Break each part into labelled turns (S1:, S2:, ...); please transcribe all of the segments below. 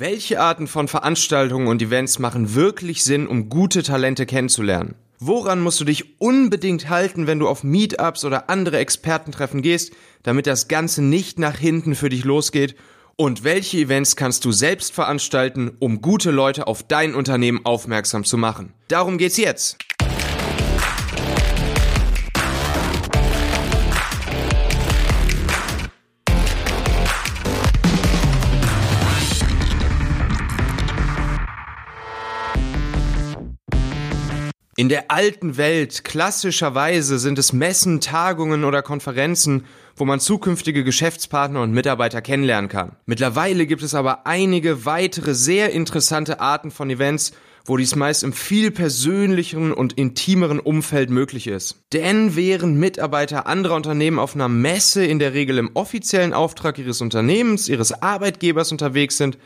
S1: Welche Arten von Veranstaltungen und Events machen wirklich Sinn, um gute Talente kennenzulernen? Woran musst du dich unbedingt halten, wenn du auf Meetups oder andere Expertentreffen gehst, damit das Ganze nicht nach hinten für dich losgeht? Und welche Events kannst du selbst veranstalten, um gute Leute auf dein Unternehmen aufmerksam zu machen? Darum geht's jetzt. In der alten Welt, klassischerweise, sind es Messen, Tagungen oder Konferenzen, wo man zukünftige Geschäftspartner und Mitarbeiter kennenlernen kann. Mittlerweile gibt es aber einige weitere sehr interessante Arten von Events, wo dies meist im viel persönlicheren und intimeren Umfeld möglich ist. Denn während Mitarbeiter anderer Unternehmen auf einer Messe in der Regel im offiziellen Auftrag ihres Unternehmens, ihres Arbeitgebers unterwegs sind,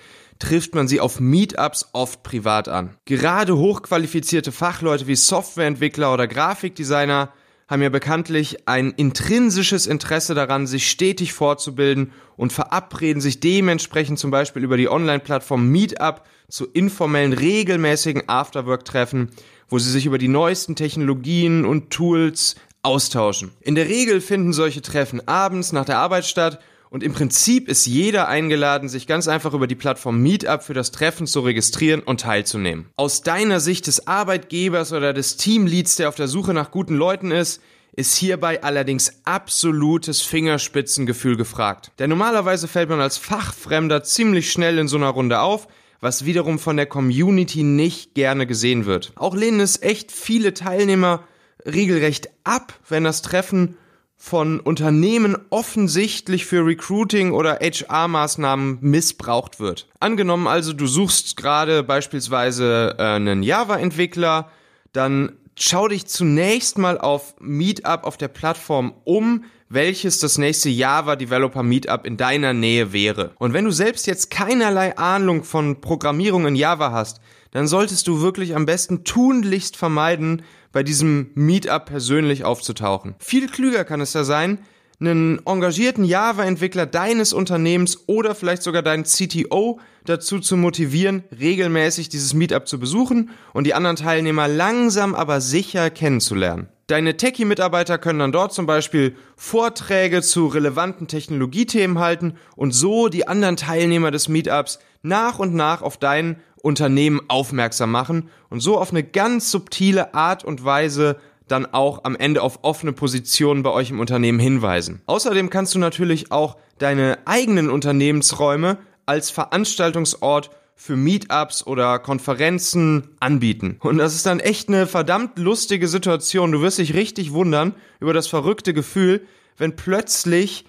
S1: trifft man sie auf Meetups oft privat an. Gerade hochqualifizierte Fachleute wie Softwareentwickler oder Grafikdesigner haben ja bekanntlich ein intrinsisches Interesse daran, sich stetig fortzubilden und verabreden sich dementsprechend zum Beispiel über die Online-Plattform Meetup zu informellen, regelmäßigen Afterwork-Treffen, wo sie sich über die neuesten Technologien und Tools austauschen. In der Regel finden solche Treffen abends nach der Arbeit statt und im Prinzip ist jeder eingeladen, sich ganz einfach über die Plattform Meetup für das Treffen zu registrieren und teilzunehmen. Aus deiner Sicht des Arbeitgebers oder des Teamleads, der auf der Suche nach guten Leuten ist, ist hierbei allerdings absolutes Fingerspitzengefühl gefragt. Denn normalerweise fällt man als Fachfremder ziemlich schnell in so einer Runde auf, was wiederum von der Community nicht gerne gesehen wird. Auch lehnen es echt viele Teilnehmer regelrecht ab, wenn das Treffen von Unternehmen offensichtlich für Recruiting oder HR-Maßnahmen missbraucht wird. Angenommen also, du suchst gerade beispielsweise äh, einen Java-Entwickler, dann schau dich zunächst mal auf Meetup auf der Plattform um, welches das nächste Java Developer Meetup in deiner Nähe wäre. Und wenn du selbst jetzt keinerlei Ahnung von Programmierung in Java hast, dann solltest du wirklich am besten tunlichst vermeiden, bei diesem Meetup persönlich aufzutauchen. Viel klüger kann es ja sein, einen engagierten Java-Entwickler deines Unternehmens oder vielleicht sogar deinen CTO dazu zu motivieren, regelmäßig dieses Meetup zu besuchen und die anderen Teilnehmer langsam aber sicher kennenzulernen. Deine Techie-Mitarbeiter können dann dort zum Beispiel Vorträge zu relevanten Technologiethemen halten und so die anderen Teilnehmer des Meetups nach und nach auf dein Unternehmen aufmerksam machen und so auf eine ganz subtile Art und Weise dann auch am Ende auf offene Positionen bei euch im Unternehmen hinweisen. Außerdem kannst du natürlich auch deine eigenen Unternehmensräume als Veranstaltungsort für Meetups oder Konferenzen anbieten. Und das ist dann echt eine verdammt lustige Situation. Du wirst dich richtig wundern über das verrückte Gefühl, wenn plötzlich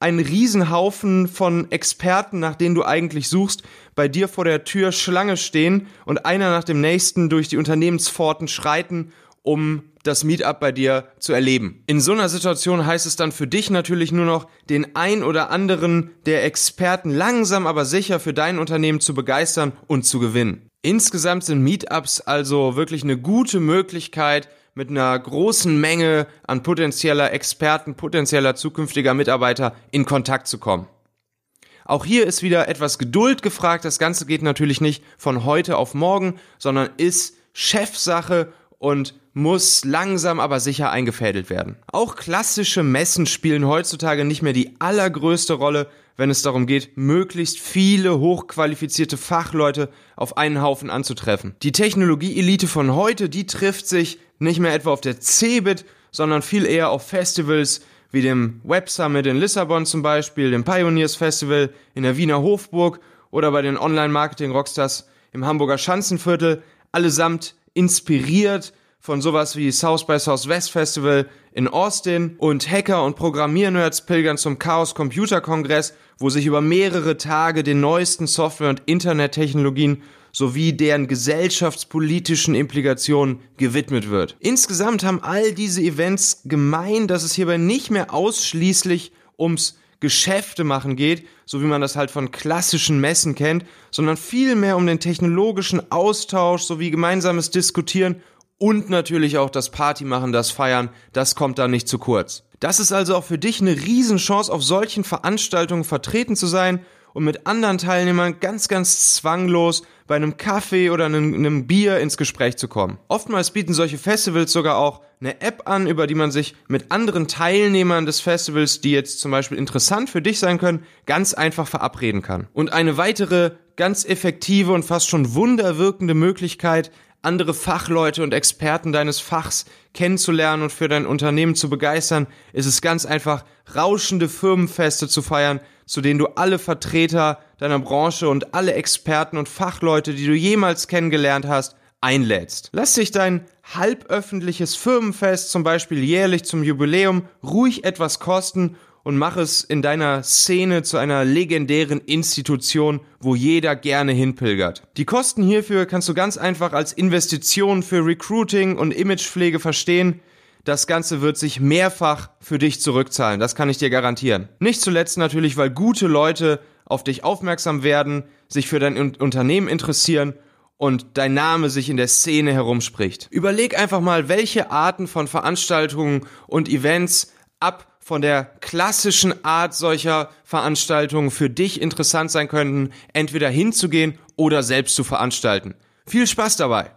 S1: ein Riesenhaufen von Experten, nach denen du eigentlich suchst, bei dir vor der Tür Schlange stehen und einer nach dem nächsten durch die Unternehmenspforten schreiten, um das Meetup bei dir zu erleben. In so einer Situation heißt es dann für dich natürlich nur noch, den ein oder anderen der Experten langsam aber sicher für dein Unternehmen zu begeistern und zu gewinnen. Insgesamt sind Meetups also wirklich eine gute Möglichkeit, mit einer großen Menge an potenzieller Experten, potenzieller zukünftiger Mitarbeiter in Kontakt zu kommen. Auch hier ist wieder etwas Geduld gefragt. Das Ganze geht natürlich nicht von heute auf morgen, sondern ist Chefsache und muss langsam aber sicher eingefädelt werden. Auch klassische Messen spielen heutzutage nicht mehr die allergrößte Rolle, wenn es darum geht, möglichst viele hochqualifizierte Fachleute auf einen Haufen anzutreffen. Die Technologie-Elite von heute, die trifft sich nicht mehr etwa auf der CeBIT, sondern viel eher auf Festivals wie dem Web Summit in Lissabon zum Beispiel, dem Pioneers Festival in der Wiener Hofburg oder bei den Online-Marketing-Rockstars im Hamburger Schanzenviertel, allesamt inspiriert von sowas wie South by Southwest Festival in Austin und Hacker und Programmiernerds pilgern zum Chaos Computer Kongress, wo sich über mehrere Tage den neuesten Software- und Internettechnologien sowie deren gesellschaftspolitischen Implikationen gewidmet wird. Insgesamt haben all diese Events gemein, dass es hierbei nicht mehr ausschließlich ums Geschäfte machen geht, so wie man das halt von klassischen Messen kennt, sondern vielmehr um den technologischen Austausch sowie gemeinsames Diskutieren und natürlich auch das Party machen, das Feiern, das kommt da nicht zu kurz. Das ist also auch für dich eine Riesenchance, auf solchen Veranstaltungen vertreten zu sein und mit anderen Teilnehmern ganz, ganz zwanglos bei einem Kaffee oder einem, einem, Bier ins Gespräch zu kommen. Oftmals bieten solche Festivals sogar auch eine App an, über die man sich mit anderen Teilnehmern des Festivals, die jetzt zum Beispiel interessant für dich sein können, ganz einfach verabreden kann. Und eine weitere ganz effektive und fast schon wunderwirkende Möglichkeit, andere Fachleute und Experten deines Fachs kennenzulernen und für dein Unternehmen zu begeistern, ist es ganz einfach, rauschende Firmenfeste zu feiern, zu denen du alle Vertreter deiner Branche und alle Experten und Fachleute, die du jemals kennengelernt hast, einlädst. Lass dich dein halböffentliches Firmenfest zum Beispiel jährlich zum Jubiläum ruhig etwas kosten und mach es in deiner Szene zu einer legendären Institution, wo jeder gerne hinpilgert. Die Kosten hierfür kannst du ganz einfach als Investition für Recruiting und Imagepflege verstehen. Das Ganze wird sich mehrfach für dich zurückzahlen, das kann ich dir garantieren. Nicht zuletzt natürlich, weil gute Leute auf dich aufmerksam werden, sich für dein Unternehmen interessieren und dein Name sich in der Szene herumspricht. Überleg einfach mal, welche Arten von Veranstaltungen und Events ab von der klassischen Art solcher Veranstaltungen für dich interessant sein könnten, entweder hinzugehen oder selbst zu veranstalten. Viel Spaß dabei!